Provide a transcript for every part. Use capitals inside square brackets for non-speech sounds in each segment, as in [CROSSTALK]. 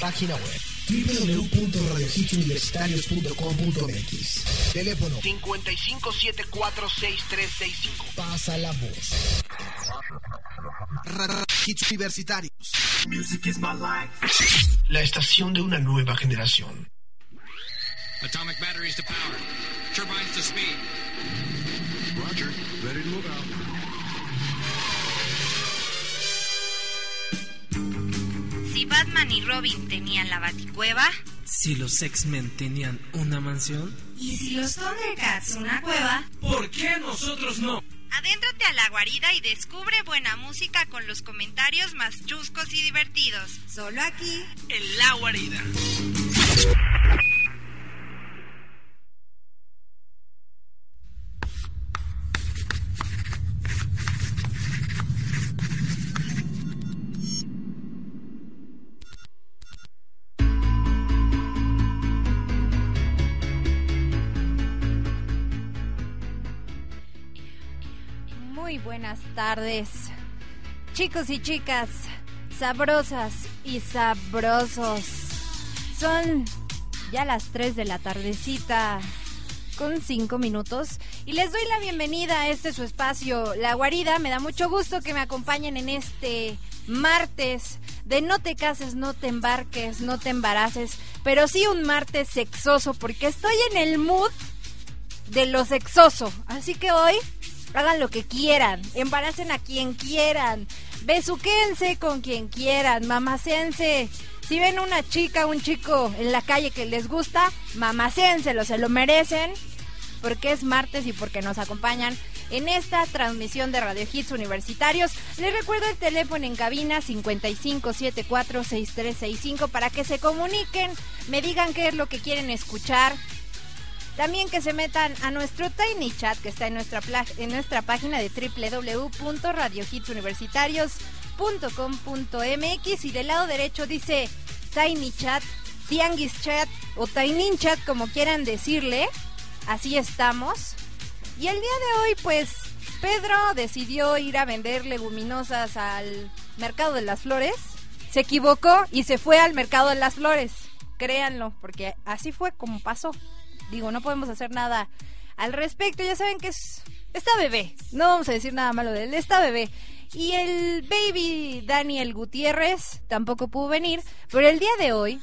Página web www.radiohitsuniversitarios.com.mx Teléfono 55746365 Pasa la voz. Hits Universitarios. Music is my life. La estación de una nueva generación. Atomic batteries to power. Turbines to speed. Roger. Si Batman y Robin tenían la baticueva. Si los X-Men tenían una mansión. Y si los Thundercats una cueva. ¿Por qué nosotros no? Adéntrate a la guarida y descubre buena música con los comentarios más chuscos y divertidos. Solo aquí, en la guarida. Muy buenas tardes, chicos y chicas, sabrosas y sabrosos. Son ya las 3 de la tardecita con 5 minutos y les doy la bienvenida a este su espacio, La Guarida. Me da mucho gusto que me acompañen en este martes de no te cases, no te embarques, no te embaraces, pero sí un martes sexoso porque estoy en el mood de lo sexoso. Así que hoy hagan lo que quieran, embaracen a quien quieran, besuquense con quien quieran, mamacéense. Si ven una chica, un chico en la calle que les gusta, mamacéenselo, se lo merecen, porque es martes y porque nos acompañan en esta transmisión de Radio Hits Universitarios. Les recuerdo el teléfono en cabina 55746365 para que se comuniquen, me digan qué es lo que quieren escuchar, también que se metan a nuestro Tiny Chat que está en nuestra, en nuestra página de www.radiohitsuniversitarios.com.mx y del lado derecho dice Tiny Chat, Tianguis Chat o Tiny Chat como quieran decirle. Así estamos. Y el día de hoy pues Pedro decidió ir a vender leguminosas al Mercado de las Flores. Se equivocó y se fue al Mercado de las Flores. Créanlo, porque así fue como pasó digo, no podemos hacer nada al respecto. Ya saben que es esta bebé. No vamos a decir nada malo de él. Esta bebé. Y el baby Daniel Gutiérrez tampoco pudo venir. Pero el día de hoy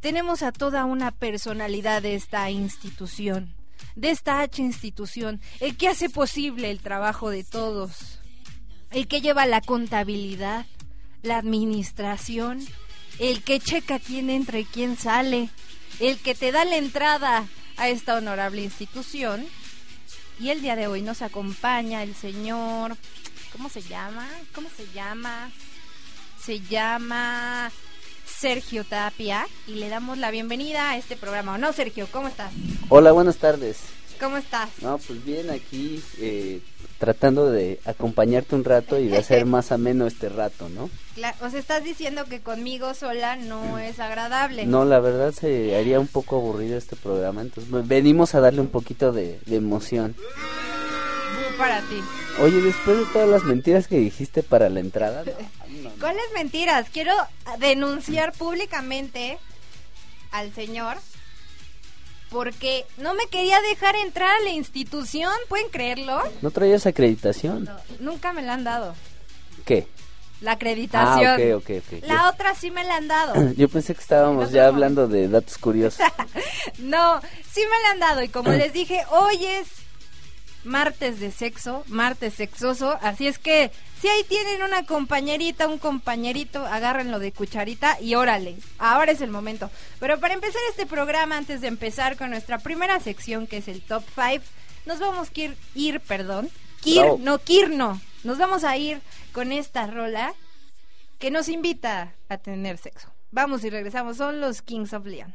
tenemos a toda una personalidad de esta institución. De esta H institución. El que hace posible el trabajo de todos. El que lleva la contabilidad. La administración. El que checa quién entra y quién sale el que te da la entrada a esta honorable institución. Y el día de hoy nos acompaña el señor, ¿cómo se llama? ¿Cómo se llama? Se llama Sergio Tapia y le damos la bienvenida a este programa. no, Sergio? ¿Cómo estás? Hola, buenas tardes. ¿Cómo estás? No, pues bien, aquí eh, tratando de acompañarte un rato y de hacer [LAUGHS] más ameno este rato, ¿no? o sea, estás diciendo que conmigo sola no es agradable. No, la verdad se haría un poco aburrido este programa, entonces venimos a darle un poquito de, emoción. Para ti. Oye, después de todas las mentiras que dijiste para la entrada... [LAUGHS] ¿Cuáles mentiras? Quiero denunciar públicamente al señor porque no me quería dejar entrar a la institución, ¿pueden creerlo? ¿No traías acreditación? nunca me la han dado. ¿Qué? La acreditación. Ah, ok, ok, ok. La otra sí me la han dado. [CLEARS THROAT] Yo pensé que estábamos ya hablando de datos curiosos. [LAUGHS] no, sí me la han dado y como [CLEARS THROAT] les dije, hoy es martes de sexo, martes sexoso, así es que si ahí tienen una compañerita, un compañerito, agárrenlo de cucharita y órale, ahora es el momento. Pero para empezar este programa, antes de empezar con nuestra primera sección que es el top 5, nos vamos a ir, ir perdón, Kir, Bravo. no, Kir no, nos vamos a ir con esta rola que nos invita a tener sexo. Vamos y regresamos, son los Kings of Leon.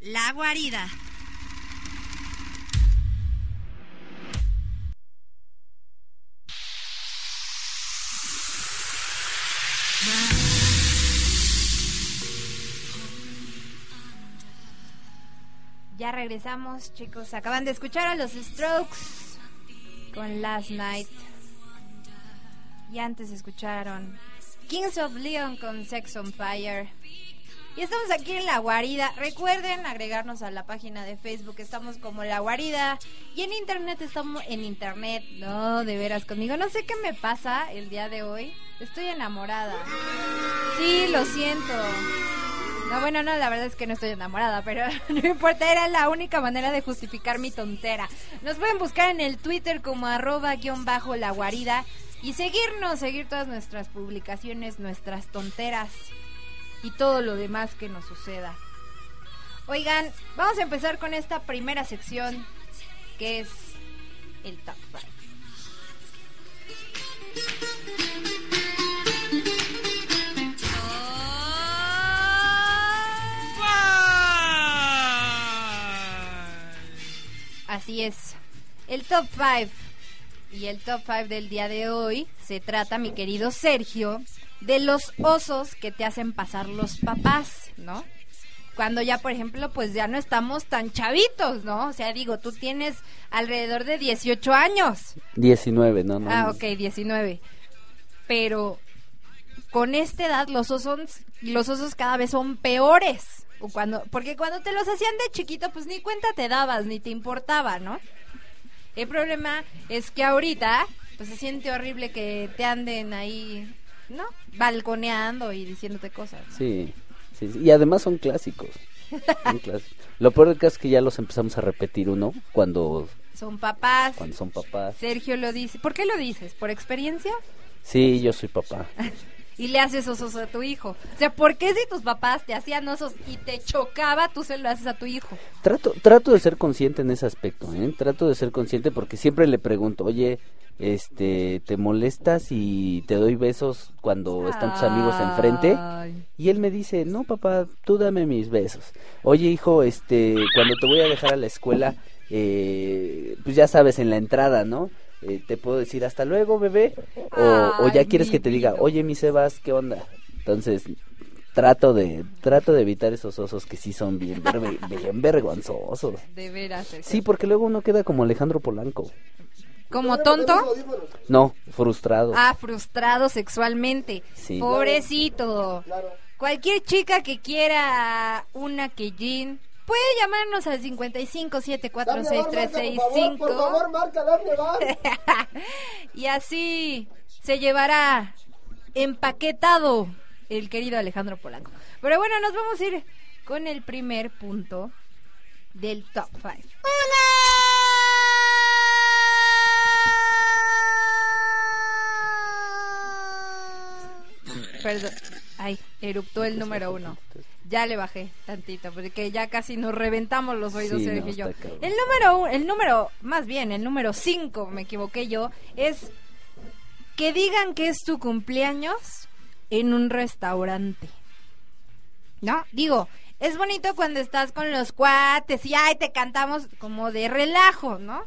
La Guarida. Ya regresamos, chicos. Acaban de escuchar a los Strokes con Last Night. Y antes escucharon Kings of Leon con Sex on Fire. Y estamos aquí en La Guarida. Recuerden agregarnos a la página de Facebook. Estamos como La Guarida. Y en internet estamos en internet. No, de veras conmigo. No sé qué me pasa el día de hoy. Estoy enamorada. Sí, lo siento. No, bueno, no, la verdad es que no estoy enamorada, pero [LAUGHS] no importa, era la única manera de justificar mi tontera. Nos pueden buscar en el Twitter como arroba guion bajo la guarida y seguirnos, seguir todas nuestras publicaciones, nuestras tonteras y todo lo demás que nos suceda. Oigan, vamos a empezar con esta primera sección que es el top 5. Así es. El top 5. Y el top 5 del día de hoy se trata, mi querido Sergio, de los osos que te hacen pasar los papás, ¿no? Cuando ya, por ejemplo, pues ya no estamos tan chavitos, ¿no? O sea, digo, tú tienes alrededor de 18 años. 19, no, no. Ah, ok, 19. Pero con esta edad los osos, los osos cada vez son peores. O cuando, porque cuando te los hacían de chiquito, pues ni cuenta te dabas, ni te importaba, ¿no? El problema es que ahorita, pues se siente horrible que te anden ahí, ¿no? Balconeando y diciéndote cosas. ¿no? Sí, sí, sí, y además son clásicos. Son clásicos. Lo peor del caso es que ya los empezamos a repetir uno cuando, Son papás. cuando son papás. Sergio lo dice. ¿Por qué lo dices? ¿Por experiencia? Sí, yo soy papá. [LAUGHS] Y le haces osos a tu hijo. O sea, ¿por qué si tus papás te hacían osos y te chocaba, tú se lo haces a tu hijo? Trato, trato de ser consciente en ese aspecto, ¿eh? Trato de ser consciente porque siempre le pregunto, oye, este, ¿te molestas y te doy besos cuando están tus amigos enfrente? Y él me dice, no papá, tú dame mis besos. Oye hijo, este, cuando te voy a dejar a la escuela, eh, pues ya sabes, en la entrada, ¿no? Eh, te puedo decir hasta luego, bebé. O, o ya quieres que te diga, oye mi Sebas, ¿qué onda? Entonces, trato de, trato de evitar esos osos que sí son bien, [LAUGHS] bien vergonzosos. De veras. Sí, porque luego uno queda como Alejandro Polanco. ¿Como tonto? No, frustrado. Ah, frustrado sexualmente. Sí. Pobrecito. Cualquier chica que quiera una Keijin puede llamarnos al 55746365 Por favor, marca, dame [LAUGHS] y así se llevará empaquetado el querido Alejandro Polanco. Pero bueno, nos vamos a ir con el primer punto del top 5. Perdón. Ay, eruptó el número uno. Ya le bajé tantito, porque ya casi nos reventamos los oídos, Sí, no, yo. El número, un- el número, más bien, el número cinco, me equivoqué yo, es que digan que es tu cumpleaños en un restaurante. ¿No? Digo, es bonito cuando estás con los cuates y ay, te cantamos como de relajo, ¿no?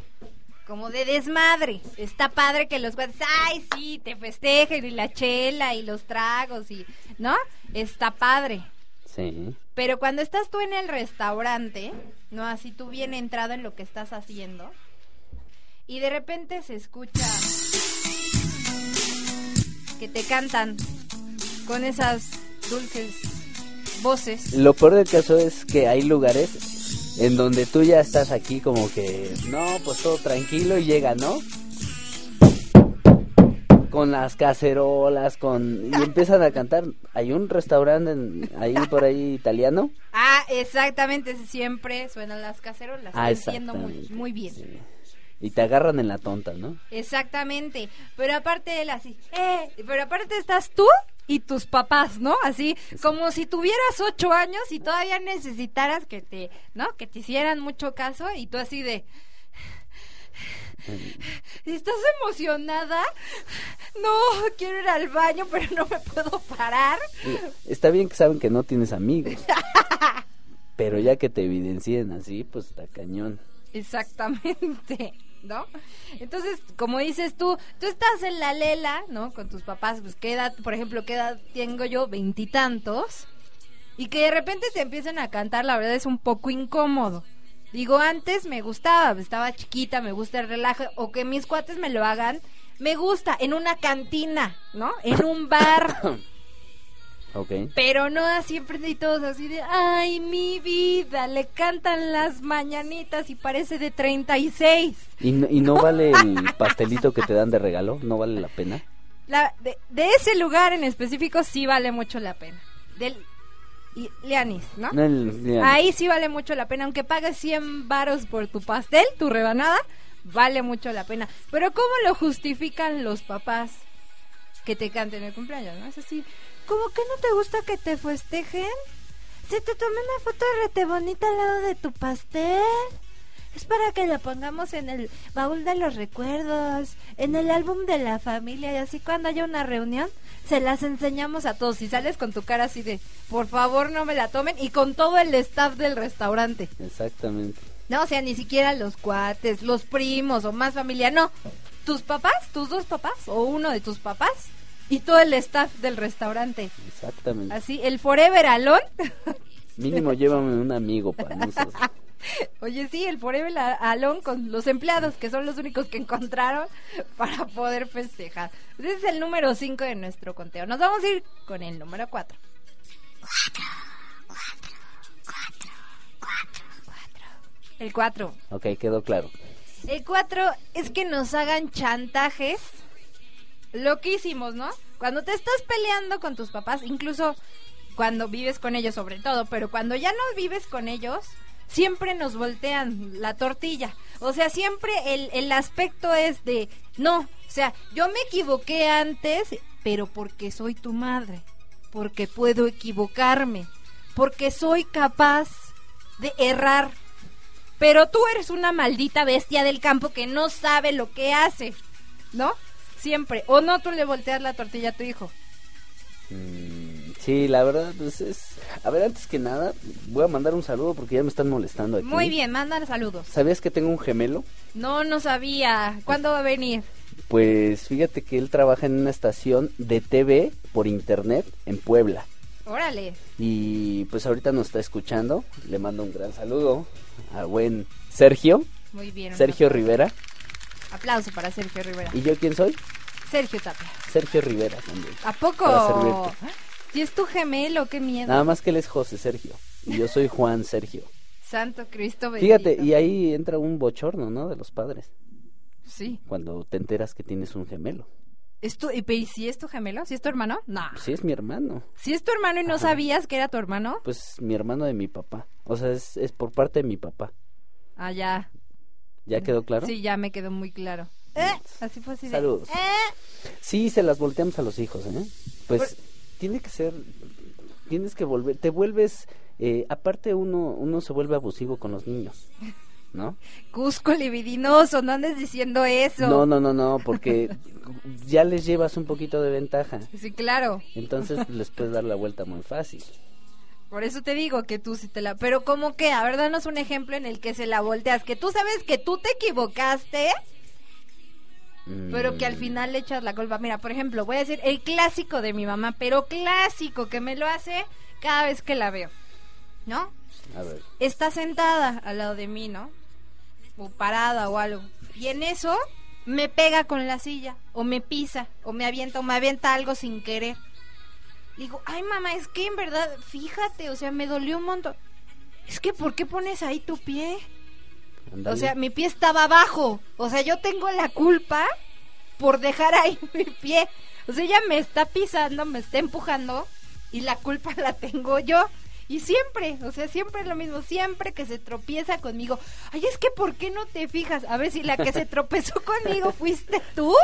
Como de desmadre. Está padre que los cuates, ay, sí, te festejen y la chela y los tragos y, ¿no? Está padre. Sí. Pero cuando estás tú en el restaurante, ¿no? Así tú bien entrado en lo que estás haciendo, y de repente se escucha que te cantan con esas dulces voces. Lo peor del caso es que hay lugares en donde tú ya estás aquí como que, no, pues todo tranquilo y llega, ¿no? Con las cacerolas, con... Y empiezan a cantar. Hay un restaurante en- ahí por ahí italiano. Ah, exactamente, siempre suenan las cacerolas. Ah, entiendo muy, muy bien. sí. Y te agarran en la tonta, ¿no? Exactamente, pero aparte él así, eh, pero aparte estás tú y tus papás, ¿no? Así, como si tuvieras ocho años y todavía necesitaras que te, ¿no? Que te hicieran mucho caso y tú así de... ¿Estás emocionada? No, quiero ir al baño, pero no me puedo parar. Está bien que saben que no tienes amigos. Pero ya que te evidencien así, pues está cañón. Exactamente, ¿no? Entonces, como dices tú, tú estás en la lela, ¿no? Con tus papás, pues qué edad, por ejemplo, qué edad tengo yo, veintitantos, y que de repente te empiezan a cantar, la verdad es un poco incómodo. Digo, antes me gustaba, estaba chiquita, me gusta el relajo, o que mis cuates me lo hagan, me gusta, en una cantina, ¿no? En un bar. [COUGHS] Ok. Pero no así todos así de, ay, mi vida, le cantan las mañanitas y parece de 36. ¿Y, no- y no [LAUGHS] vale el pastelito que te dan de regalo? ¿No vale la pena? La, de, de ese lugar en específico sí vale mucho la pena. Del y, Lianis, ¿no? El- Ahí sí vale mucho la pena, aunque pagues 100 varos por tu pastel, tu rebanada, vale mucho la pena. Pero ¿cómo lo justifican los papás que te canten el cumpleaños? ¿no? Es así, ¿cómo que no te gusta que te festejen? Se te tomé una foto rete bonita al lado de tu pastel. Es para que la pongamos en el baúl de los recuerdos, en el álbum de la familia y así cuando haya una reunión se las enseñamos a todos y sales con tu cara así de, por favor no me la tomen y con todo el staff del restaurante. Exactamente. No, o sea, ni siquiera los cuates, los primos o más familia, no. Tus papás, tus dos papás o uno de tus papás y todo el staff del restaurante. Exactamente. Así, el Forever Alone. Mínimo llévame un amigo para nosotros. [LAUGHS] [LAUGHS] Oye, sí, el Forever Alone con los empleados, que son los únicos que encontraron [LAUGHS] para poder festejar. Ese es el número 5 de nuestro conteo. Nos vamos a ir con el número 4. El 4. Ok, quedó claro. El 4 es que nos hagan chantajes loquísimos, ¿no? Cuando te estás peleando con tus papás, incluso cuando vives con ellos sobre todo, pero cuando ya no vives con ellos, siempre nos voltean la tortilla. O sea, siempre el, el aspecto es de, no, o sea, yo me equivoqué antes, pero porque soy tu madre, porque puedo equivocarme, porque soy capaz de errar. Pero tú eres una maldita bestia del campo que no sabe lo que hace, ¿no? Siempre. O no, tú le volteas la tortilla a tu hijo. Mm, sí, la verdad, pues es... A ver, antes que nada, voy a mandar un saludo porque ya me están molestando aquí. Muy bien, mandan saludos. ¿Sabías que tengo un gemelo? No, no sabía. ¿Cuándo va a venir? Pues fíjate que él trabaja en una estación de TV por internet en Puebla. Órale. Y pues ahorita nos está escuchando. Le mando un gran saludo a buen Sergio. Muy bien. Sergio aplauso. Rivera. Aplauso para Sergio Rivera. ¿Y yo quién soy? Sergio Tapia. Sergio Rivera también. ¿A poco? Para servirte. Si es tu gemelo, qué miedo. Nada más que él es José Sergio. Y yo soy Juan Sergio. [LAUGHS] Santo Cristo bendito. Fíjate, y ahí entra un bochorno, ¿no? De los padres. Sí. Cuando te enteras que tienes un gemelo. ¿Es tu, y, y si es tu gemelo? ¿Si es tu hermano? No. Sí, es mi hermano. Si es tu hermano y no sabías que era tu hermano, Pues mi hermano de mi papá. O sea, es, es por parte de mi papá. ah, ya. ¿Ya quedó claro? Sí, ya me quedó muy claro. Eh, así fue así de, Saludos. eh. Sí, se las volteamos a los hijos, ¿eh? Pues tiene que ser, tienes que volver, te vuelves, eh, aparte uno, uno se vuelve abusivo con los niños, ¿no? Cusco libidinoso, no andes diciendo eso. No, no, no, no, porque [LAUGHS] ya les llevas un poquito de ventaja, Sí, claro. entonces [LAUGHS] les puedes dar la vuelta muy fácil. Por eso te digo que tú sí te la... Pero como que, a ver, danos un ejemplo en el que se la volteas. Que tú sabes que tú te equivocaste, pero que al Mm, final le echas la culpa. Mira, por ejemplo, voy a decir el clásico de mi mamá, pero clásico, que me lo hace cada vez que la veo. ¿No? A ver, Está sentada al lado de mí, ¿no? O parada o algo. Y en eso me pega con la silla, o me pisa, o me avienta, o me avienta algo sin querer. Digo, ay mamá, es que en verdad, fíjate, o sea, me dolió un montón. Es que, ¿por qué pones ahí tu pie? O sea, mi pie estaba abajo. O sea, yo tengo la culpa por dejar ahí [LAUGHS] mi pie. O sea, ella me está pisando, me está empujando y la culpa la tengo yo. Y siempre, o sea, siempre es lo mismo, siempre que se tropieza conmigo. Ay, es que ¿por qué no te fijas? A ver si la que se [LAUGHS] tropezó conmigo fuiste tú.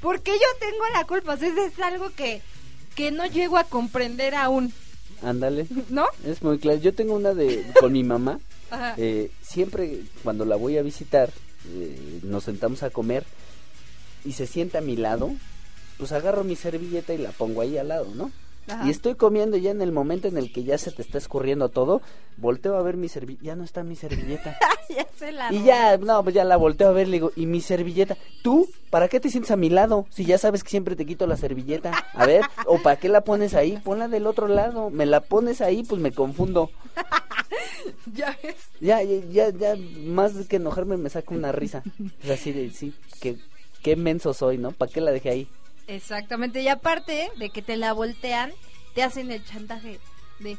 Porque yo tengo la culpa. O sea, eso es algo que, que no llego a comprender aún, ándale, ¿no? es muy claro. Yo tengo una de, con mi mamá. Eh, siempre cuando la voy a visitar, eh, nos sentamos a comer y se sienta a mi lado, pues agarro mi servilleta y la pongo ahí al lado, ¿no? Ajá. Y estoy comiendo ya en el momento en el que ya se te está escurriendo todo, volteo a ver mi servilleta, ya no está mi servilleta. [LAUGHS] ya se la y ya, no, pues ya la volteo a ver, le digo, ¿y mi servilleta? ¿Tú? ¿Para qué te sientes a mi lado? Si ya sabes que siempre te quito la servilleta. A ver, ¿o para qué la pones ahí? Ponla del otro lado. Me la pones ahí, pues me confundo. [LAUGHS] [LAUGHS] Ya ves. Ya, ya, ya, ya, más que enojarme me saca una risa. Es así de, sí, que, qué menso soy, ¿no? ¿Para qué la dejé ahí? Exactamente, y aparte de que te la voltean, te hacen el chantaje de,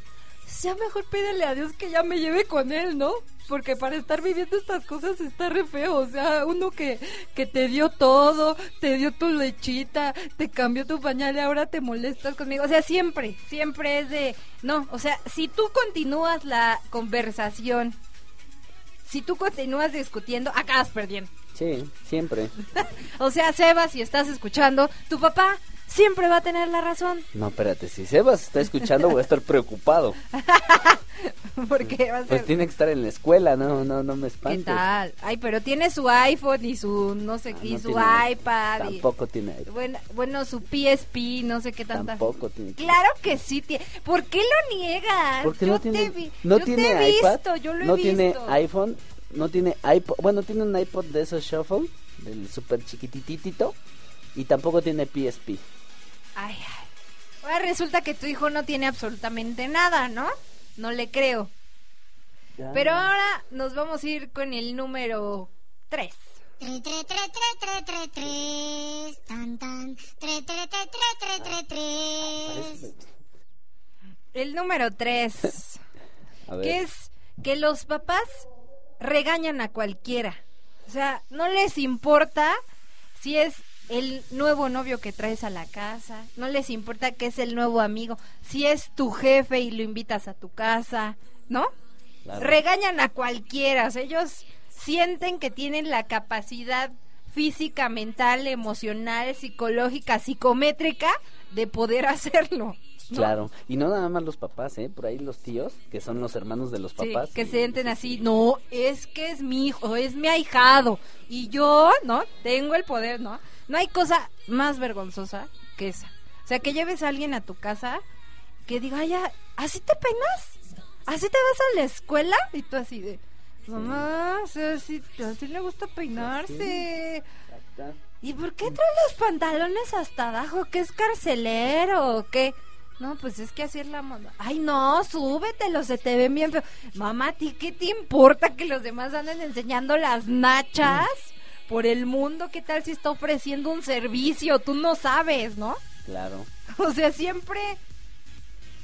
ya mejor pídele a Dios que ya me lleve con él, ¿no? Porque para estar viviendo estas cosas está re feo, o sea, uno que, que te dio todo, te dio tu lechita, te cambió tu pañal y ahora te molestas conmigo, o sea, siempre, siempre es de, no, o sea, si tú continúas la conversación, si tú continúas discutiendo, acabas perdiendo. Sí, siempre. [LAUGHS] O sea, Sebas, si estás escuchando, tu papá siempre va a tener la razón. No, espérate, si Sebas está escuchando voy a estar preocupado. [LAUGHS] Porque va a ser... Pues tiene que estar en la escuela, no, no, no me ¿Qué espantes. tal? Ay, pero tiene su iPhone y su, no sé, Ah, y no su tiene- iPad. y- Tampoco tiene iPad. bueno, bueno, su PSP, no sé qué tanta. Tampoco tiene. Claro que sí tiene. ¿Por qué lo niegas? Porque yo no te tiene, vi- no yo tiene te he iPad, visto, yo lo he no visto. tiene iPhone, no tiene iPod, bueno, tiene un iPod de esos shuffle, del super chiquititito, y tampoco tiene PSP. Ay, ay. Ahora resulta que tu hijo no tiene absolutamente nada, ¿no? No le creo. Ya. Pero ahora nos vamos a ir con el número 3. Tre, tre, tre, tre, tre, tre, tres. Tan, tan. Tre, tre, tre, tre, tre, tre, tres. El número 3. [LAUGHS] A ver. que es que los papás regañan a cualquiera. O sea, no les importa si es el nuevo novio que traes a la casa, no les importa que es el nuevo amigo, si es tu jefe y lo invitas a tu casa, ¿no? Claro. Regañan a cualquiera, o sea, ellos sienten que tienen la capacidad física, mental, emocional, psicológica, psicométrica de poder [LAUGHS] hacerlo. ¿no? Claro, y no nada más los papás, ¿eh? Por ahí los tíos, que son los hermanos de los Sí, papás. que y- se sienten así, no, es que es mi hijo, es mi ahijado, y yo, ¿no? Tengo el poder, ¿no? No hay cosa más vergonzosa que esa. O sea, que lleves a alguien a tu casa que diga, ay, ya, ¿así te peinas? ¿Así te vas a la escuela? Y tú así de, mamá, así, así le gusta peinarse. ¿Y por qué trae los pantalones hasta abajo? ¿Qué es carcelero o qué? No, pues es que así es la moda. Ay, no, súbetelo, se te ven bien feo. Mamá, ¿a ti qué te importa que los demás anden enseñando las nachas por el mundo? ¿Qué tal si está ofreciendo un servicio? Tú no sabes, ¿no? Claro. [LAUGHS] O sea, siempre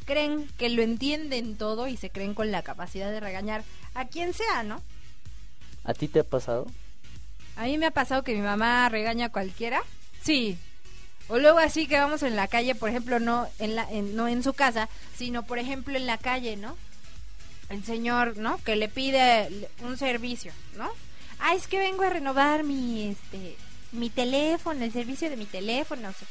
creen que lo entienden todo y se creen con la capacidad de regañar a quien sea, ¿no? ¿A ti te ha pasado? A mí me ha pasado que mi mamá regaña a cualquiera. Sí. O luego así que vamos en la calle, por ejemplo, no en la en- no en su casa, sino por ejemplo en la calle, ¿no? El señor, ¿no? Que le pide un servicio, ¿no? Ah, es que vengo a renovar mi este mi teléfono, el servicio de mi teléfono, no sé.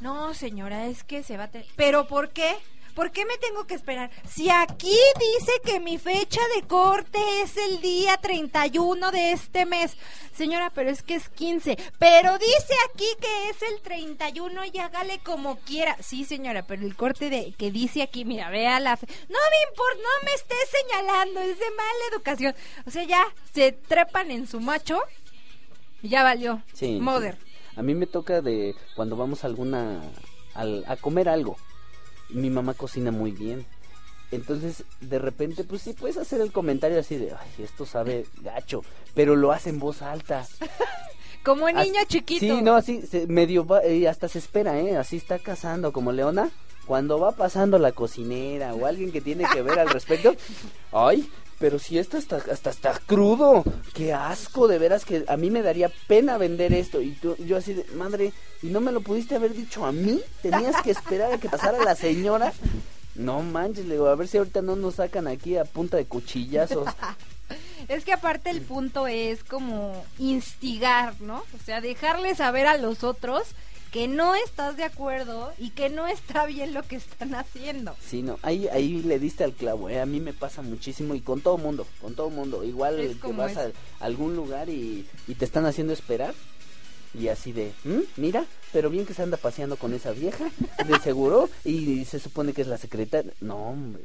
No, señora, es que se va a. ¿Pero por qué? ¿Por qué me tengo que esperar? Si aquí dice que mi fecha de corte es el día 31 de este mes. Señora, pero es que es 15. Pero dice aquí que es el 31 y hágale como quiera. Sí, señora, pero el corte de que dice aquí, mira, vea la... fe- No me importa, no me esté señalando, es de mala educación. O sea, ya se trepan en su macho y ya valió. Sí. Mother. sí. A mí me toca de cuando vamos a alguna al- a comer algo. Mi mamá cocina muy bien. Entonces, de repente, pues sí puedes hacer el comentario así de, ay, esto sabe gacho, pero lo hace en voz alta. [LAUGHS] Como niño As- chiquito. Sí, no, así, se- medio, va- y hasta se espera, ¿eh? Así está cazando, como Leona. Cuando va pasando la cocinera o alguien que tiene que ver al respecto, [LAUGHS] ay, pero si esto está, hasta está crudo, qué asco, de veras que a mí me daría pena vender esto. Y tú, yo así de, madre, ¿y no me lo pudiste haber dicho a mí? ¿Tenías que esperar a que pasara la señora? No manches, le digo, a ver si ahorita no nos sacan aquí a punta de cuchillazos. [LAUGHS] Es que aparte el punto es como instigar, ¿no? O sea, dejarle saber a los otros que no estás de acuerdo y que no está bien lo que están haciendo. Sí, no, ahí, ahí le diste al clavo, ¿eh? A mí me pasa muchísimo y con todo mundo, con todo mundo. Igual Es que vas es. a algún lugar y, y te están haciendo esperar. Y así de, "¿Mm? mira, pero bien que se anda paseando con esa vieja, de seguro, y se supone que es la secretaria. No, hombre.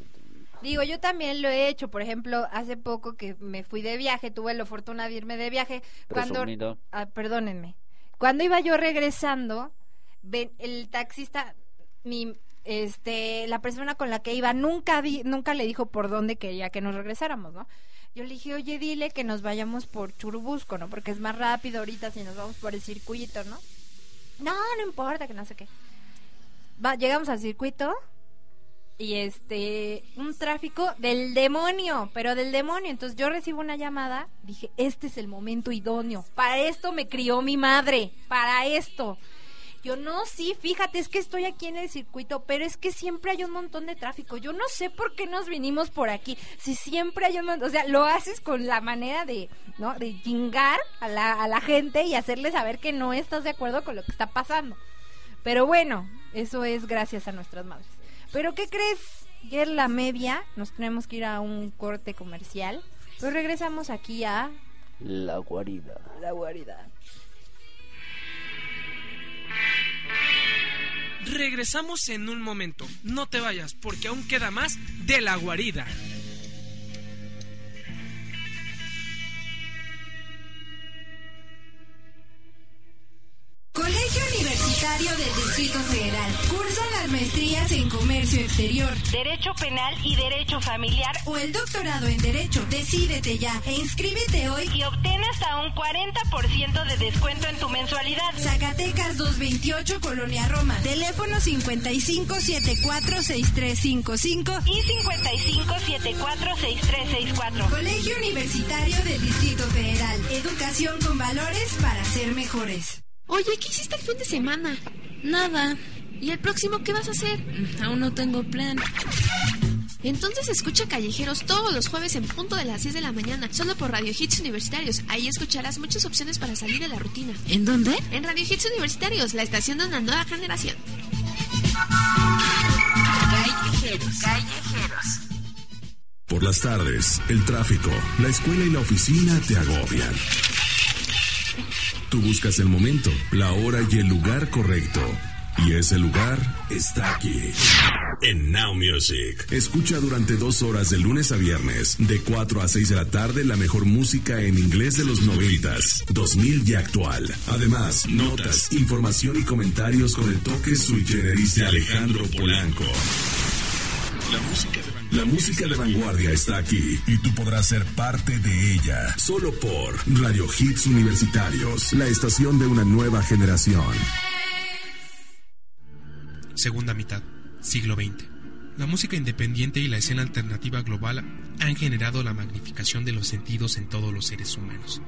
Digo, yo también lo he hecho. Por ejemplo, hace poco que me fui de viaje, tuve la fortuna de irme de viaje. Cuando, ah, perdónenme. Cuando iba yo regresando, el taxista, mi, este, la persona con la que iba nunca di- nunca le dijo por dónde quería que nos regresáramos, ¿no? Yo le dije, oye, dile que nos vayamos por Churubusco, ¿no? Porque es más rápido ahorita si nos vamos por el circuito, ¿no? No, no importa, que no sé qué. Llegamos al circuito y este un tráfico del demonio, pero del demonio. Entonces yo recibo una llamada, dije, este es el momento idóneo. Para esto me crió mi madre, para esto. Yo no, sí, fíjate, es que estoy aquí en el circuito, pero es que siempre hay un montón de tráfico. Yo no sé por qué nos vinimos por aquí. Si siempre hay un montón, o sea, lo haces con la manera de, ¿no? De chingar a la, a la gente y hacerle saber que no estás de acuerdo con lo que está pasando. Pero bueno, eso es gracias a nuestras madres. Pero ¿qué crees? Ya es la media, nos tenemos que ir a un corte comercial. Pues regresamos aquí a La guarida. la guarida. Regresamos en un momento. No te vayas, porque aún queda más de la guarida. Universitario del Distrito Federal. Cursa las maestrías en Comercio Exterior, Derecho Penal y Derecho Familiar o el doctorado en Derecho. Decídete ya e inscríbete hoy. y obtén hasta un 40% de descuento en tu mensualidad. Zacatecas 228, Colonia Roma. Teléfono 55746355. Y 55746364. Colegio Universitario del Distrito Federal. Educación con valores para ser mejores. Oye, ¿qué hiciste el fin de semana? Nada. ¿Y el próximo qué vas a hacer? Aún no tengo plan. Entonces escucha Callejeros todos los jueves en punto de las 10 de la mañana, solo por Radio Hits Universitarios. Ahí escucharás muchas opciones para salir de la rutina. ¿En dónde? En Radio Hits Universitarios, la estación de una nueva generación. Callejeros. Por las tardes, el tráfico, la escuela y la oficina te agobian. Tú buscas el momento, la hora y el lugar correcto. Y ese lugar está aquí. En Now Music. Escucha durante dos horas de lunes a viernes, de 4 a 6 de la tarde, la mejor música en inglés de los noventas, 2000 y actual. Además, notas, información y comentarios con el toque sui generis de Alejandro Polanco. La música, de. La música de vanguardia está aquí y tú podrás ser parte de ella. Solo por Radio Hits Universitarios, la estación de una nueva generación. Segunda mitad, siglo XX. La música independiente y la escena alternativa global han generado la magnificación de los sentidos en todos los seres humanos.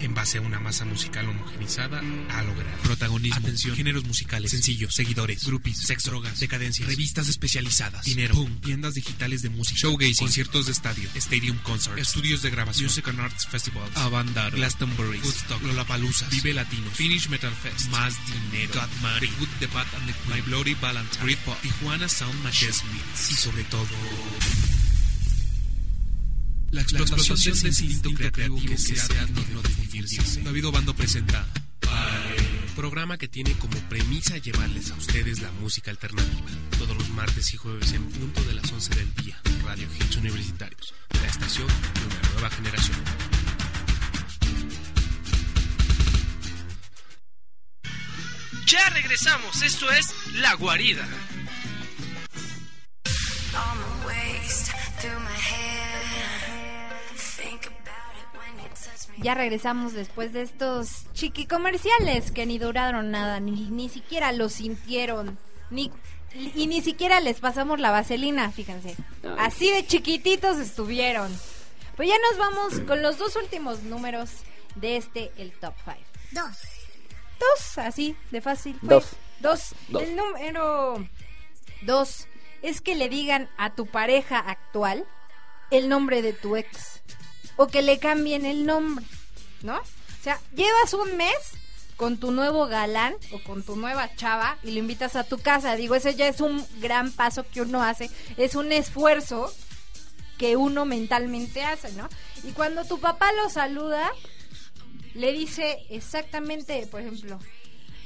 En base a una masa musical homogenizada, a lograr protagonismo, atención, géneros musicales, sencillos, seguidores, groupies, sex, drogas, decadencia, revistas especializadas, dinero, tiendas digitales de música, showgazing, conciertos de estadio, stadium concerts, estudios de grabación, music and arts festivals, Avandar, Glastonbury, Woodstock, Lollapalooza, Vive Latino, Finnish Metal Fest, Más Dinero, Got Money, The Good, and The My Bloody Valentine, Britpop, Tijuana Sound Machine, y sobre todo... La explotación, del instinto creativo que sea digno de vivirse. David Obando presenta programa que tiene como premisa llevarles a ustedes la música alternativa. Todos los martes y jueves en punto de las 11 del día. Radio Hits Universitarios, la estación de una nueva generación. Ya regresamos, esto es La Guarida. Ya regresamos después de estos chiqui comerciales que ni duraron nada, ni, ni siquiera lo sintieron, ni y ni siquiera les pasamos la vaselina, fíjense. Así de chiquititos estuvieron. Pues ya nos vamos con los dos últimos números de este, el top 5. Dos. Dos, así, de fácil. Dos. Dos. El número dos es que le digan a tu pareja actual el nombre de tu ex. O que le cambien el nombre, ¿no? O sea, llevas un mes con tu nuevo galán o con tu nueva chava y lo invitas a tu casa. Digo, ese ya es un gran paso que uno hace. Es un esfuerzo que uno mentalmente hace, ¿no? Y cuando tu papá lo saluda, le dice exactamente, por ejemplo,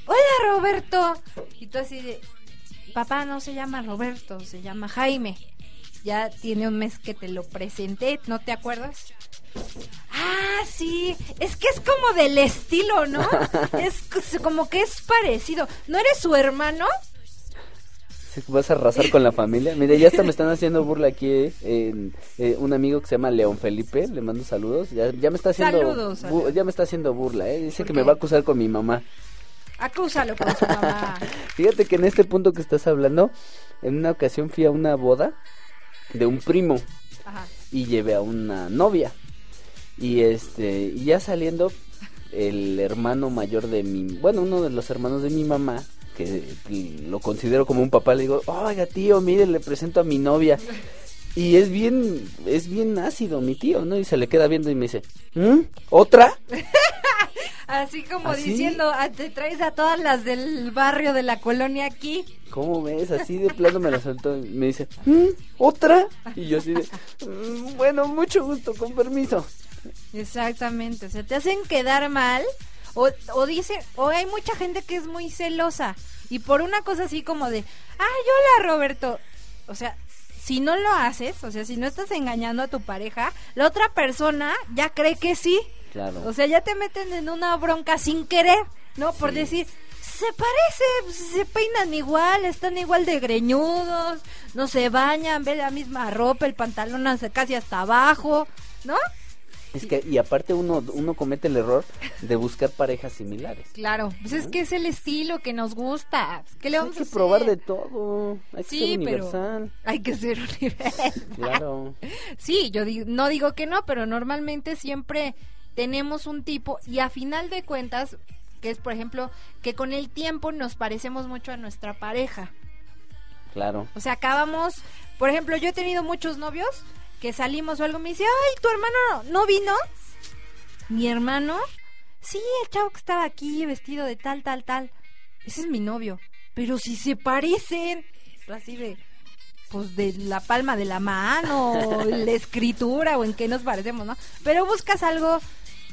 hola Roberto. Y tú así de, papá no se llama Roberto, se llama Jaime. Ya tiene un mes que te lo presenté, ¿no te acuerdas? Ah, sí, es que es como del estilo, ¿no? [LAUGHS] es como que es parecido. ¿No eres su hermano? vas a arrasar con la familia. Mire, ya hasta me están haciendo burla aquí eh, un amigo que se llama León Felipe, le mando saludos. Ya, ya me está haciendo saludos, ya me está haciendo burla, eh. Dice que me va a acusar con mi mamá. Acúsalo con su mamá. [LAUGHS] Fíjate que en este punto que estás hablando, en una ocasión fui a una boda de un primo y llevé a una novia. Y este, y ya saliendo el hermano mayor de mi, bueno, uno de los hermanos de mi mamá que lo considero como un papá, le digo, oiga tío, mire, le presento a mi novia. Y es bien, es bien ácido mi tío, ¿no? Y se le queda viendo y me dice, ¿Mm? ¿otra? [LAUGHS] Así como diciendo, ah, te traes a todas las del barrio de la colonia aquí. ¿Cómo ves? Así de plano me la soltó y me dice, ¿Mm? ¿otra? Y yo así de, mm, bueno, mucho gusto, con permiso. Exactamente, se te hacen quedar mal o, o dice, o hay mucha gente que es muy celosa. Y por una cosa así como de, ay, hola Roberto. O sea, si no lo haces, o sea, si no estás engañando a tu pareja, la otra persona ya cree que sí. Claro. O sea, ya te meten en una bronca sin querer, ¿no? Por decir, se parece, se peinan igual, están igual de greñudos, no se bañan, ven la misma ropa, el pantalón hace casi hasta abajo, ¿no? Es que, y aparte uno, uno comete el error de buscar parejas similares. Claro, pues es que es el estilo que nos gusta. ¿Qué le vamos hay que probar de todo. Hay que ser universal. hay que ser [LAUGHS] universal. Claro. Sí, yo no digo que no, pero normalmente siempre tenemos un tipo y a final de cuentas, que es por ejemplo, que con el tiempo nos parecemos mucho a nuestra pareja. Claro. O sea, acabamos, por ejemplo, yo he tenido muchos novios salimos o algo, me dice, ay, tu hermano no vino. Mi hermano, sí, el chavo que estaba aquí vestido de tal, tal, tal. Ese es mi novio. Pero si se parecen, así de, pues de la palma de la mano, [LAUGHS] la escritura o en qué nos parecemos, ¿no? Pero buscas algo,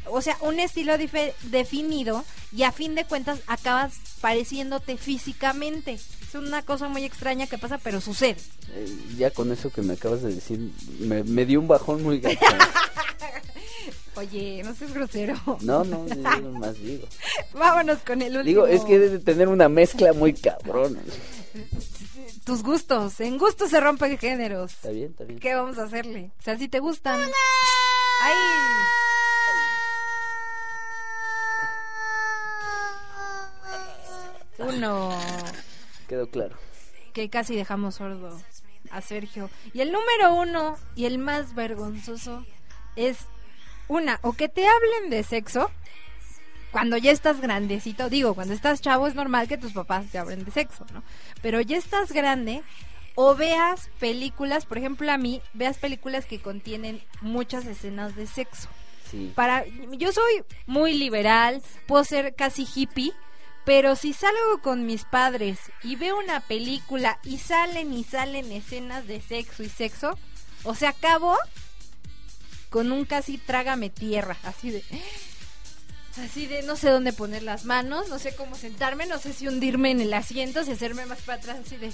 o sea, un estilo definido y a fin de cuentas acabas pareciéndote físicamente una cosa muy extraña que pasa, pero sucede. Eh, ya con eso que me acabas de decir, me, dio un bajón muy gacho. [LAUGHS] Oye, no seas grosero. No, no, más digo. [LAUGHS] Vámonos con el último. Digo, es que debe tener una mezcla muy cabrona. Tus gustos, en gustos se rompen géneros. Está bien, está bien. ¿Qué vamos a hacerle? O sea, si te gustan. ¡Ay! Uno quedó claro. Que casi dejamos sordo a Sergio. Y el número uno y el más vergonzoso es una, o que te hablen de sexo cuando ya estás grandecito. Digo, cuando estás chavo es normal que tus papás te hablen de sexo, ¿no? Pero ya estás grande o veas películas, por ejemplo a mí, veas películas que contienen muchas escenas de sexo. Sí. Para, yo soy muy liberal, puedo ser casi hippie, pero si salgo con mis padres y veo una película y salen y salen escenas de sexo y sexo, o sea, acabo con un casi trágame tierra, así de así de no sé dónde poner las manos, no sé cómo sentarme, no sé si hundirme en el asiento, si hacerme más para atrás, así de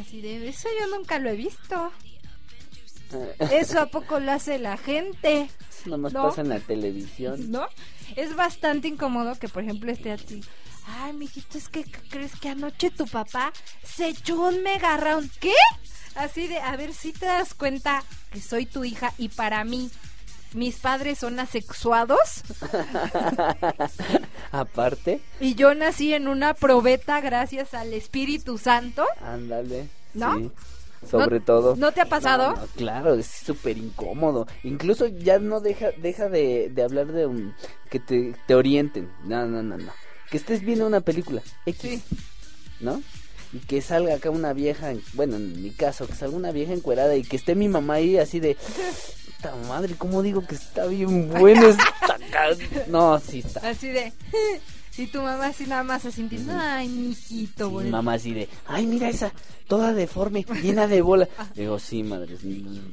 así de eso yo nunca lo he visto. [LAUGHS] Eso a poco lo hace la gente. Nomás pasa en la televisión. ¿No? es bastante incómodo que, por ejemplo, esté a ti. Ay, mijito, es que crees que anoche tu papá se echó un mega round. ¿Qué? Así de, a ver si te das cuenta que soy tu hija y para mí mis padres son asexuados. [LAUGHS] Aparte. Y yo nací en una probeta gracias al Espíritu Santo. Ándale. ¿No? Sobre todo. ¿No te ha pasado? claro, es súper incómodo. Incluso ya no deja deja de, hablar de un, que te, te orienten. No, no, no, no. Que estés viendo una película X, ¿no? Y que salga acá una vieja, bueno, en mi caso, que salga una vieja encuerada y que esté mi mamá ahí así de... Puta madre, ¿cómo digo que está bien bueno? [LAUGHS] Está... No, sí está. Así de... Y tu mamá así nada más sintiendo, ay, mijito, Mi bonito". mamá así de, ay, mira esa, toda deforme, llena de bola. [LAUGHS] Digo, sí, madre,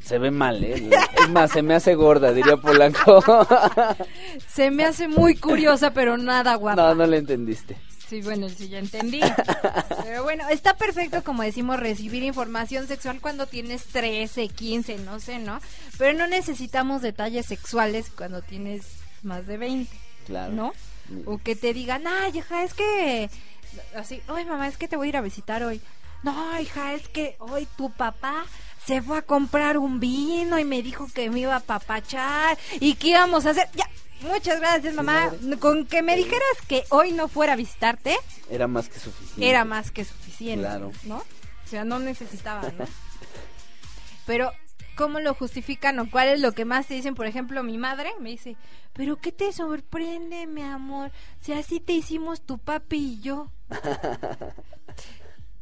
se ve mal, ¿eh? Es más, se me hace gorda, diría Polanco. [LAUGHS] Se me hace muy curiosa, pero nada guapa. No, no le entendiste. Sí, bueno, sí, ya entendí. [LAUGHS] Pero bueno, está perfecto, como decimos, recibir información sexual cuando tienes 13, 15, no sé, ¿no? Pero no necesitamos detalles sexuales cuando tienes más de 20, Claro. ¿no? O que te digan, ay, hija, es que... Así, ay, mamá, es que te voy a ir a visitar hoy. No, hija, es que hoy tu papá se fue a comprar un vino y me dijo que me iba a papachar y que íbamos a hacer... Ya, muchas gracias, mamá. Con que me dijeras que hoy no fuera a visitarte, Era más que suficiente. era más que suficiente. Claro. ¿No? O sea, no necesitaba, ¿no? [LAUGHS] Pero, ¿cómo lo justifican o cuál es lo que más te dicen? Por ejemplo, mi madre me dice, ¿pero qué te sorprende, mi amor? Si así te hicimos tu papi y yo. [LAUGHS]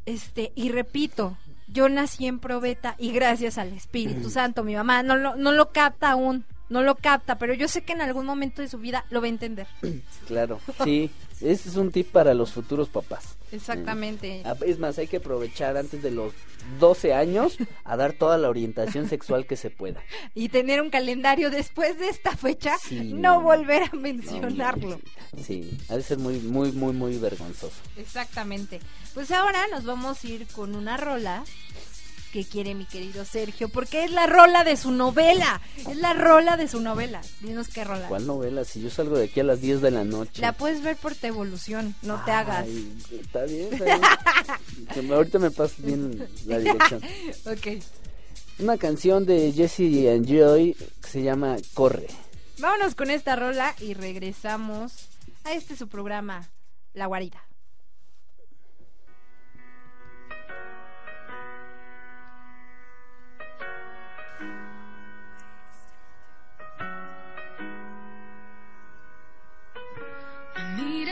Este, y repito, yo nací en probeta y gracias al Espíritu [CLEARS THROAT] Santo, mi mamá no lo, no lo capta aún, no lo capta, pero yo sé que en algún momento de su vida lo va a entender. [CLEARS THROAT] Claro, sí. Ese es un tip para los futuros papás. Exactamente. Ah, Es más, hay que aprovechar antes de los 12 años a dar toda la orientación sexual que se pueda. [LAUGHS] Y tener un calendario después de esta fecha, Sí, no no, volver a mencionarlo. Sí, ha de ser muy, muy, muy, muy vergonzoso. Exactamente. Pues ahora nos vamos a ir con una rola que quiere mi querido Sergio, porque es la rola de su novela. Es la rola de su novela. Dinos qué rola. ¿Cuál novela? Si yo salgo de aquí a las 10 de la noche. La puedes ver por tu evolución, no te hagas. Está bien, está bien. [LAUGHS] Ahorita me pasas bien la dirección. [LAUGHS] ok. Una canción de Jesse and Joy que se llama Corre. Vámonos con esta rola y regresamos a este su programa, La Guarida.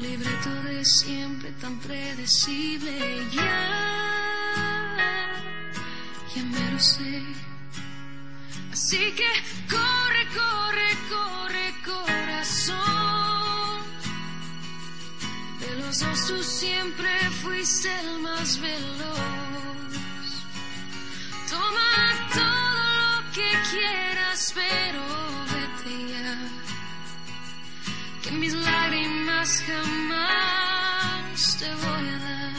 libreto de siempre tan predecible ya ya me lo sé. Así que corre corre corre corazón. De los dos tú siempre fuiste el más veloz. Toma todo lo que quieras pero mis lágrimas jamás te voy a dar.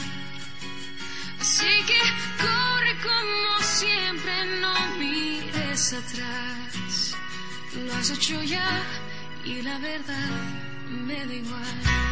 Así que corre como siempre, no mires atrás. Lo has hecho ya y la verdad me da igual.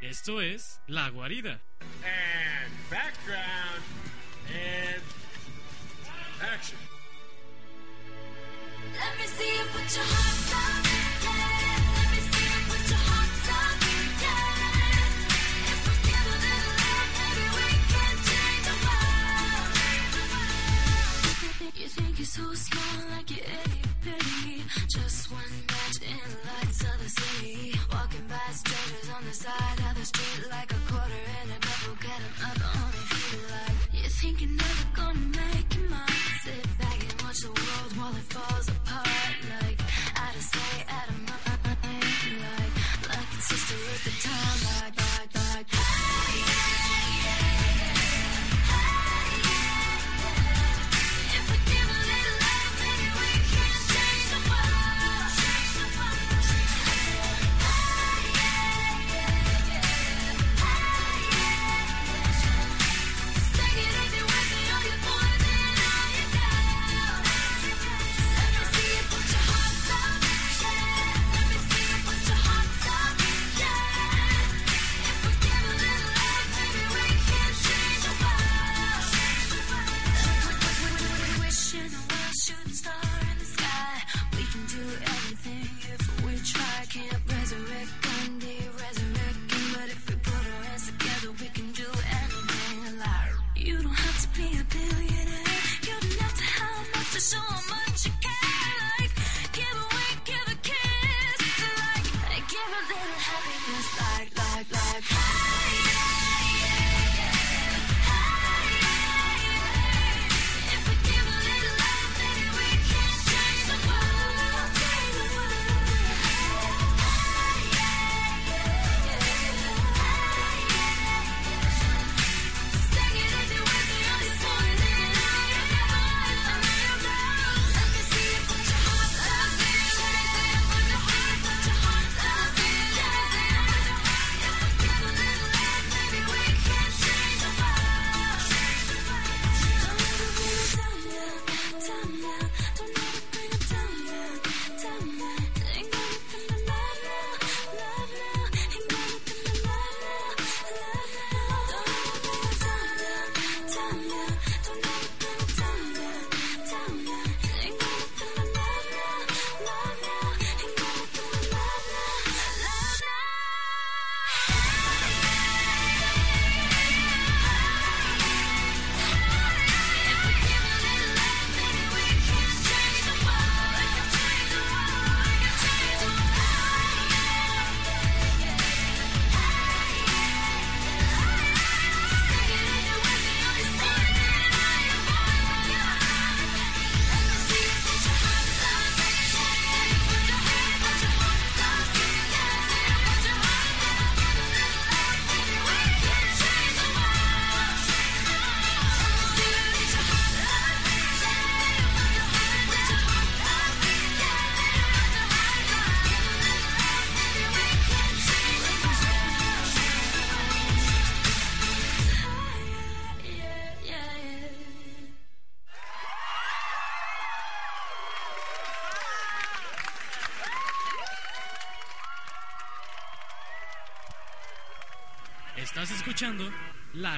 Esto es La Guarida. And background and action. Let me see. so small like your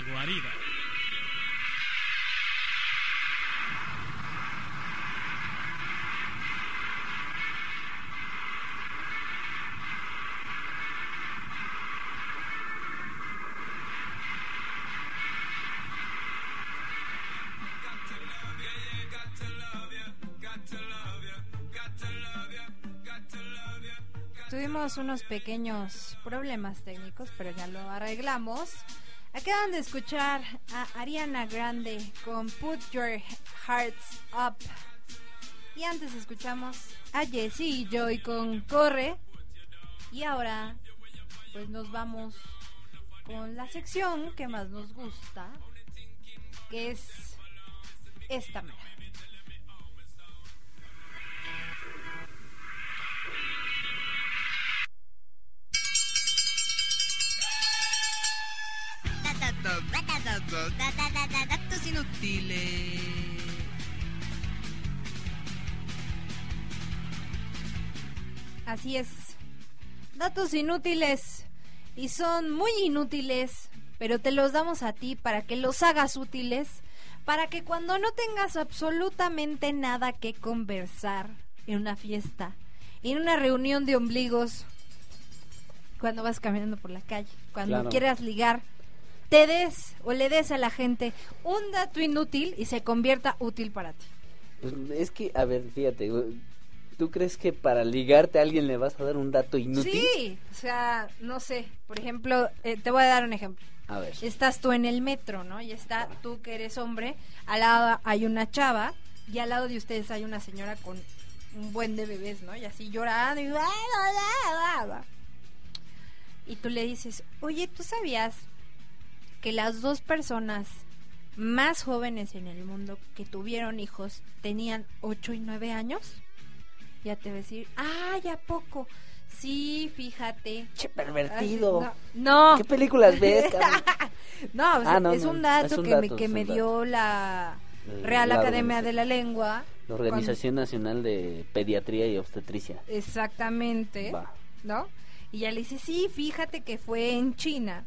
Guarida. Tuvimos unos pequeños problemas técnicos, pero ya lo arreglamos. Acaban de escuchar a Ariana Grande con Put Your Hearts Up. Y antes escuchamos a Jessie y Joy con Corre. Y ahora, pues nos vamos con la sección que más nos gusta, que es esta mera. Datos inútiles. Así es. Datos inútiles. Y son muy inútiles, pero te los damos a ti para que los hagas útiles, para que cuando no tengas absolutamente nada que conversar en una fiesta, en una reunión de ombligos, cuando vas caminando por la calle, cuando Claro. quieras ligar, te des o le des a la gente un dato inútil y se convierta útil para ti. Pues es que, a ver, fíjate, ¿tú crees que para ligarte a alguien le vas a dar un dato inútil? Sí, o sea, no sé, por ejemplo, eh, te voy a dar un ejemplo. A ver. Estás tú en el metro, ¿no? Y está tú que eres hombre, al lado hay una chava y al lado de ustedes hay una señora con un buen de bebés, ¿no? Y así llorando y... "Ah, ah, ah, ah". Y tú le dices, oye, ¿tú sabías que las dos personas más jóvenes en el mundo que tuvieron hijos tenían 8 y 9 años? Ya te va a decir, ¡ay, a poco! Sí, fíjate. Che, pervertido. Ay, No. no. ¿Qué películas ves, [LAUGHS] no, o sea, Ah, no, es un dato es un que dato, me, que me dato. dio la Real la Academia de la Lengua. La Organización Nacional de Pediatría y Obstetricia. exactamente. Va. ¿No? Y ya le dice, sí, fíjate que fue en China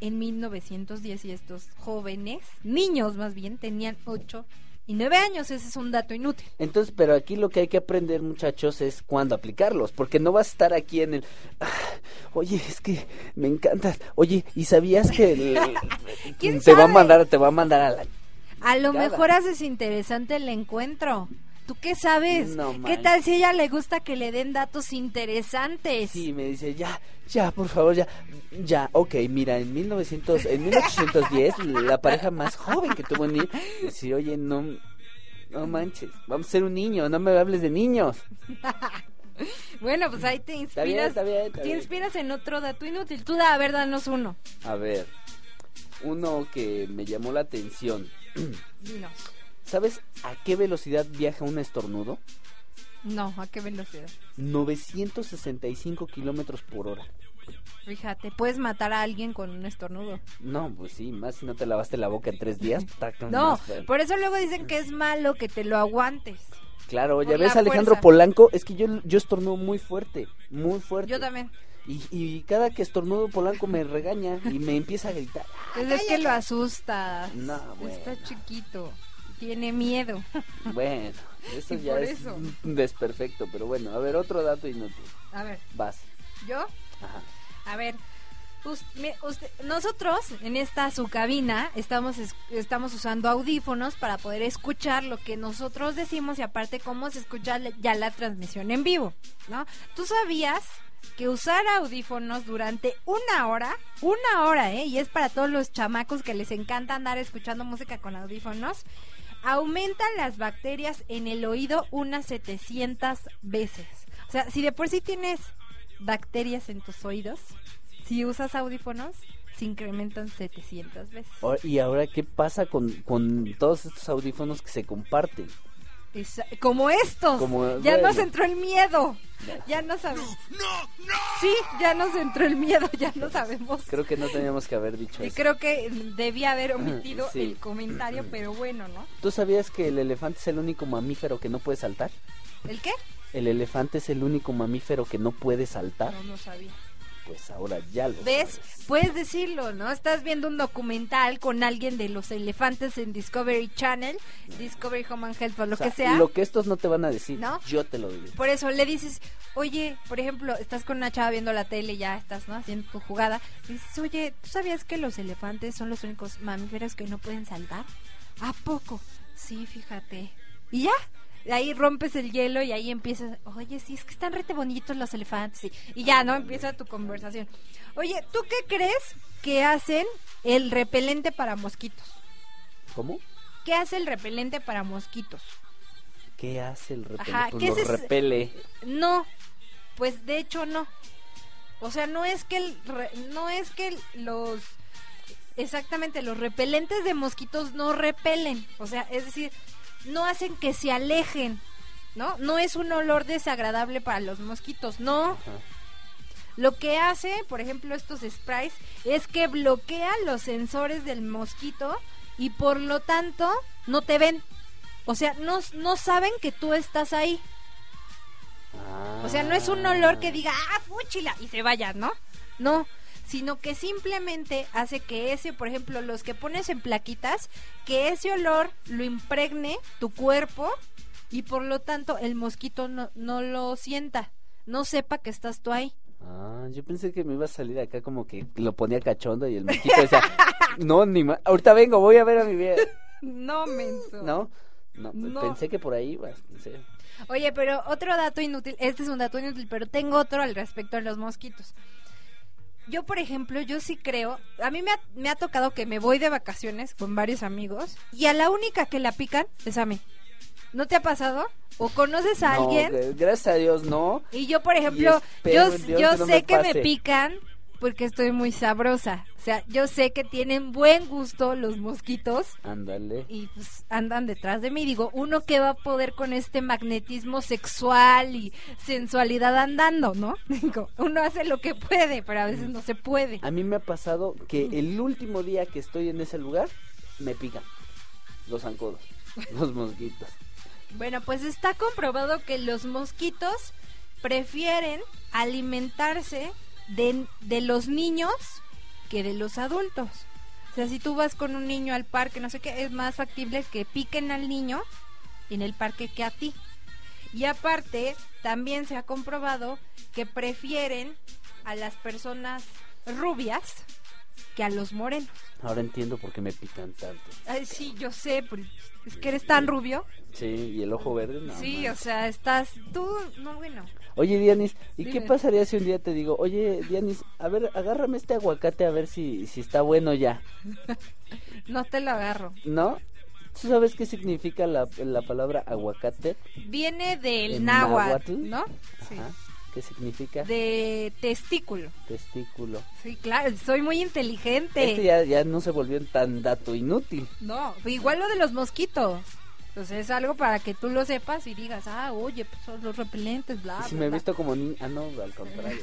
en 1910 y estos jóvenes, niños más bien, tenían 8 y 9 años. Ese es un dato inútil. Entonces, pero aquí lo que hay que aprender, muchachos, es cuándo aplicarlos, porque no vas a estar aquí en el, "Ah, oye, es que me encantas, oye, ¿y sabías que el- [LAUGHS] ¿Quién te va a mandar, te va a mandar a la A lo mejor haces interesante el encuentro. ¿Tú qué sabes? No ¿Qué tal si a ella le gusta que le den datos interesantes? Sí, me dice, ya, ya, por favor, ya, ya, ok, mira, en 1900, en 1810, la pareja más joven que tuvo un niño, dice, oye, no, no manches, vamos a ser un niño, no me hables de niños. [LAUGHS] Bueno, pues ahí te inspiras. Está bien, está bien, está te inspiras en otro dato inútil. Tú da, a ver, danos uno. A ver, uno que me llamó la atención. Dinos. ¿Sabes a qué velocidad viaja un estornudo? No, ¿a qué velocidad? 965 kilómetros por hora. Fíjate, puedes matar a alguien con un estornudo. No, pues sí, más si no te lavaste la boca en tres días. [LAUGHS] No, por eso luego dicen que es malo que te lo aguantes. Claro, ya ves, Alejandro fuerza. Polanco, es que yo, yo estornudo muy fuerte, muy fuerte. Yo también. Y, y cada que estornudo Polanco me regaña y me empieza a gritar. Pues es que lo asustas. No, bueno. Está chiquito. Tiene miedo. Bueno, eso Y ya es eso. desperfecto, pero bueno, a ver, otro dato inútil. A ver, Vas. ¿yo? Ajá. A ver, usted- nosotros en esta su cabina estamos es- estamos usando audífonos para poder escuchar lo que nosotros decimos y aparte cómo se escucha ya la transmisión en vivo, ¿no? ¿Tú sabías que usar audífonos durante una hora, una hora, ¿eh? Y es para todos los chamacos que les encanta andar escuchando música con audífonos, aumentan las bacterias en el oído unas 700 veces. O sea, si de por sí tienes bacterias en tus oídos, si usas audífonos, se incrementan 700 veces. Y ahora, ¿qué pasa con, con todos estos audífonos que se comparten? Esa- como estos. Como- ya bueno. nos entró el miedo. Ya no sabemos. Sí, ya nos entró el miedo, [LAUGHS] ya no sabemos. Creo que no teníamos que haber dicho Y eso. creo que debía haber omitido Sí. el comentario, pero bueno, ¿no? ¿Tú sabías que el elefante es el único mamífero que no puede saltar? ¿El qué? El elefante es el único mamífero que no puede saltar. No, no sabía. Pues ahora ya lo ¿Ves? sabes. Puedes decirlo, ¿no? Estás viendo un documental con alguien de los elefantes en Discovery Channel, Discovery Home and Health o lo O sea, que sea. Lo que estos no te van a decir, ¿No? yo te lo digo. Por eso le dices, oye, por ejemplo, estás con una chava viendo la tele, ya estás, ¿no? Haciendo tu jugada. Y dices, oye, ¿tú sabías que los elefantes son los únicos mamíferos que no pueden saltar? ¿A poco? Sí, fíjate. Y ya, ahí rompes el hielo y ahí empiezas, oye, sí, es que están rete bonitos los elefantes. Y ya, ¿no? Empieza tu conversación. Oye, ¿tú qué crees que hacen el repelente para mosquitos? ¿Cómo? ¿Qué hace el repelente para mosquitos? ¿Qué hace el repele? Ajá, pues ¿qué lo es repele. No, pues de hecho no. O sea, no es que el re- no es que los exactamente los repelentes de mosquitos no repelen, o sea, es decir, no hacen que se alejen, ¿no? No es un olor desagradable para los mosquitos, no. Lo que hace, por ejemplo, estos sprays es que bloquean los sensores del mosquito y por lo tanto no te ven. O sea, no, no saben que tú estás ahí. O sea, no es un olor que diga, ah, fúchila, y se vaya, ¿no? No, sino que simplemente hace que ese, por ejemplo, los que pones en plaquitas, que ese olor lo impregne tu cuerpo y por lo tanto el mosquito no, no lo sienta, no sepa que estás tú ahí. Ah, yo pensé que me iba a salir acá como que lo ponía cachondo y el mosquito decía, [LAUGHS] no, ni ma- ahorita vengo, voy a ver a mi vida. No, menso. ¿No? No, pues No. pensé que por ahí ibas, pensé. Oye, pero otro dato inútil, este es un dato inútil, pero tengo otro al respecto de los mosquitos. Yo, por ejemplo, yo sí creo, a mí me ha, me ha tocado que me voy de vacaciones con varios amigos y a la única que la pican es a mí. ¿No te ha pasado? ¿O conoces a No, alguien? gra- gracias a Dios, no. Y yo, por ejemplo, yo, yo sé que me pican porque estoy muy sabrosa. O sea, yo sé que tienen buen gusto los mosquitos Ándale. y pues andan detrás de mí. Digo, uno que va a poder con este magnetismo sexual y sensualidad andando, ¿no? [LAUGHS] Digo, uno hace lo que puede, pero a veces no se puede. A mí me ha pasado que el último día que estoy en ese lugar, me pican los zancudos, [LAUGHS] los mosquitos. Bueno, pues está comprobado que los mosquitos prefieren alimentarse de, de los niños que de los adultos. O sea, si tú vas con un niño al parque, no sé qué, es más factible que piquen al niño en el parque que a ti. Y aparte, también se ha comprobado que prefieren a las personas rubias que a los morenos. Ahora entiendo por qué me pican tanto. Ay, sí, yo sé, pero es que eres tan rubio. Sí, y el ojo verde, no. sí, o sea, estás tú, no, bueno. Oye, Dianis, ¿y qué pasaría si un día te digo, oye, Dianis, a ver, agárrame este aguacate a ver si, si está bueno ya? [LAUGHS] No te lo agarro. ¿No? ¿Tú sabes qué significa la, la palabra aguacate? Viene del ¿En náhuatl, náhuatl? ¿no? Sí. Ajá. ¿Qué significa? De testículo. Testículo. Sí, claro, soy muy inteligente. Este ya, ya no se volvió tan dato inútil. No, igual lo de los mosquitos. Entonces es algo para que tú lo sepas y digas, ah, oye, pues son los repelentes, bla, si bla, me he visto como niño... Ah, no, al contrario.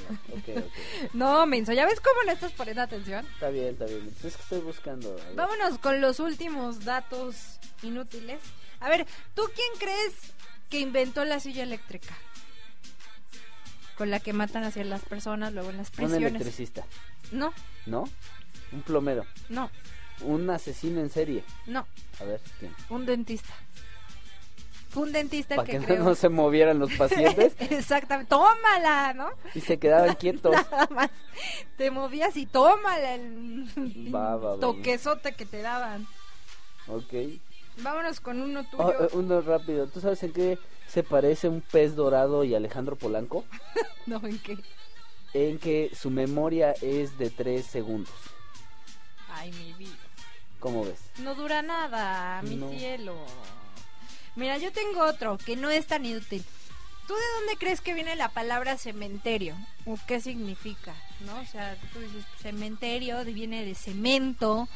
[LAUGHS] No, menso, ¿ya ves cómo no estás poniendo atención? Está bien, está bien. Es que estoy buscando... Vámonos con los últimos datos inútiles. A ver, ¿tú quién crees que inventó la silla eléctrica? Con la que matan hacia las personas luego en las Un prisiones. electricista, No, ¿no? Un plomero. no, Un asesino en serie. no, A ver, ¿quién? un dentista. Fue un dentista Para que, que creó. no se movieran los pacientes [LAUGHS] Exactamente, tómala, ¿no? y se quedaban [LAUGHS] quietos. Nada más te movías y tómala el Va, va, va. toquezote que te daban. Ok. Vámonos con uno Oh, tuyo. eh, uno rápido. ¿Tú sabes en qué se parece un pez dorado y Alejandro Polanco? [LAUGHS] No, ¿en qué? En que su memoria es de 3 segundos. Ay, mi vida. ¿Cómo ves? No dura nada, mi No. cielo. Mira, yo tengo otro que no es tan inútil. ¿Tú de dónde crees que viene la palabra cementerio? ¿O qué significa? ¿No? O sea, tú dices cementerio, viene de cemento,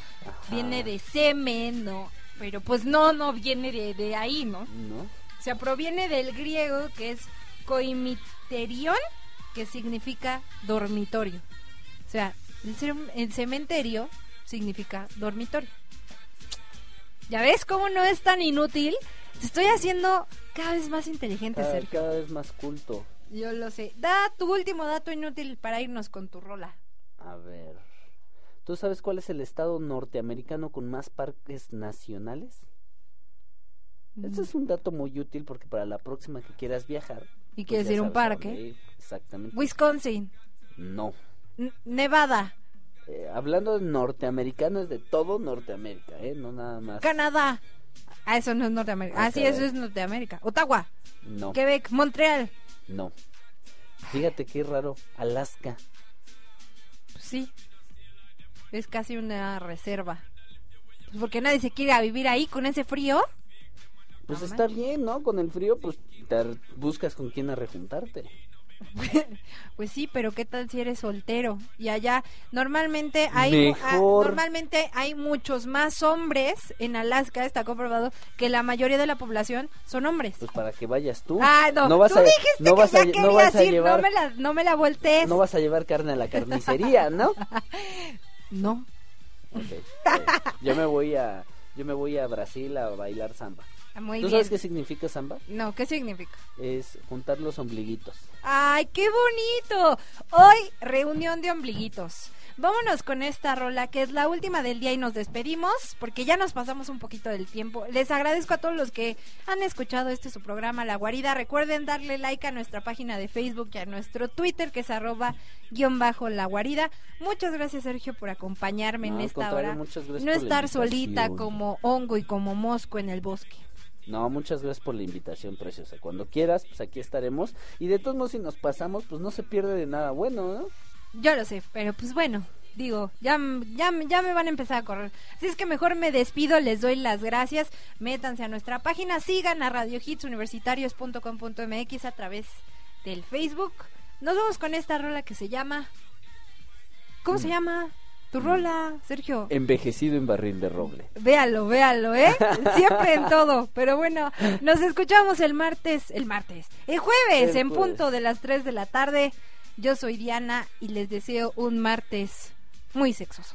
viene de semen, ¿no? Pero pues no, no viene de, de ahí, ¿no? ¿No? O sea, proviene del griego que es coimiterion, que significa dormitorio. O sea, el cementerio significa dormitorio. ¿Ya ves cómo no es tan inútil? Te estoy haciendo cada vez más inteligente, Cada, Sergio. cada vez más culto. Yo lo sé. Da tu último dato inútil para irnos con tu rola. A ver. ¿Tú sabes cuál es el estado norteamericano con más parques nacionales? Este es un dato muy útil porque para la próxima que quieras viajar. ¿Y pues quieres ir a un parque? Exactamente. Wisconsin, No. N- Nevada, Eh, hablando de norteamericano, es de todo Norteamérica, ¿eh? No nada más. Canadá. Ah, eso no es Norteamérica. Ah, Ah, sí, eso es Norteamérica. Ottawa, No. Quebec, Montreal. No. Fíjate qué raro. Alaska. Pues sí. Es casi una reserva. Pues porque nadie se quiere a vivir ahí con ese frío. Pues No está bien, ¿no? Con el frío, pues te buscas con quién arrejuntarte. [LAUGHS] Pues sí, pero ¿qué tal si eres soltero? Y allá normalmente hay ah, normalmente hay muchos más hombres en Alaska, está comprobado que la mayoría de la población son hombres. Pues para que vayas tú. Ah, no, vas tú a, dijiste no que vas ya a, no querías vas a ir, llevar, no me la no me la voltees. no vas a llevar carne a la carnicería, ¿no? [LAUGHS] No. Ok, eh, yo me voy a, yo me voy a Brasil a bailar samba. Ah, Muy ¿Tú bien. sabes qué significa samba? No, ¿qué significa? Es juntar los ombliguitos. Ay, qué bonito. Hoy reunión de ombliguitos. Vámonos con esta rola que es la última del día y nos despedimos porque ya nos pasamos un poquito del tiempo. Les agradezco a todos los que han escuchado este su programa La Guarida. Recuerden darle like a nuestra página de Facebook y a nuestro Twitter que es arroba guion bajo La Guarida. Muchas gracias Sergio por acompañarme No, en esta hora. no estar solita como hongo y como mosco en el bosque. No, muchas gracias por la invitación, preciosa. Cuando quieras, pues aquí estaremos. Y de todos modos, si nos pasamos, pues no se pierde de nada bueno, ¿no? Yo lo sé, pero pues bueno, digo, ya, ya, ya me van a empezar a correr. Así es que mejor me despido, les doy las gracias. Métanse a nuestra página, sigan a radiohitsuniversitarios.com.mx a través del Facebook. Nos vamos con esta rola que se llama... ¿Cómo se llama? Tu rola, Sergio. Envejecido en barril de roble. Véalo, véalo, ¿eh? [LAUGHS] Siempre en todo. Pero bueno, nos escuchamos el martes, el martes, el jueves, El en jueves. punto de las 3 de la tarde. Yo soy Diana y les deseo un martes muy sexoso.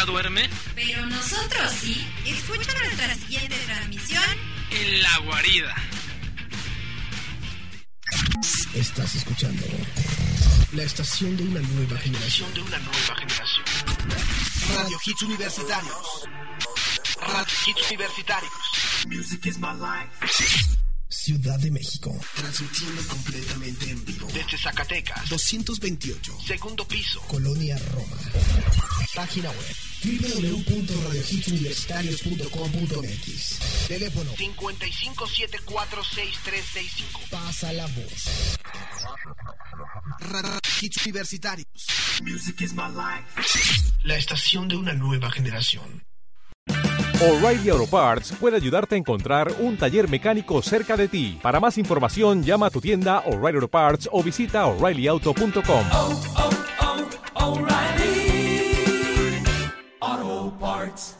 Nunca duerme? Pero nosotros sí. Escucha nuestra siguiente transmisión en La Guarida. Estás escuchando la estación de una nueva generación. De una nueva generación. Radio Hits Universitarios. Radio Hits Universitarios. Music is my life. Ciudad de México. Transmitiendo completamente en vivo. Desde Zacatecas. 228. Segundo piso. Colonia Roma. Página web. www.radiohitsuniversitarios.com.mx Teléfono 55746365. Pasa la voz. Radio Hits Universitarios. Music is my life. La estación de una nueva generación. O'Reilly Auto Parts puede ayudarte a encontrar un taller mecánico cerca de ti. Para más información, llama a tu tienda O'Reilly Auto Parts o visita oreillyauto.com. Auto Parts.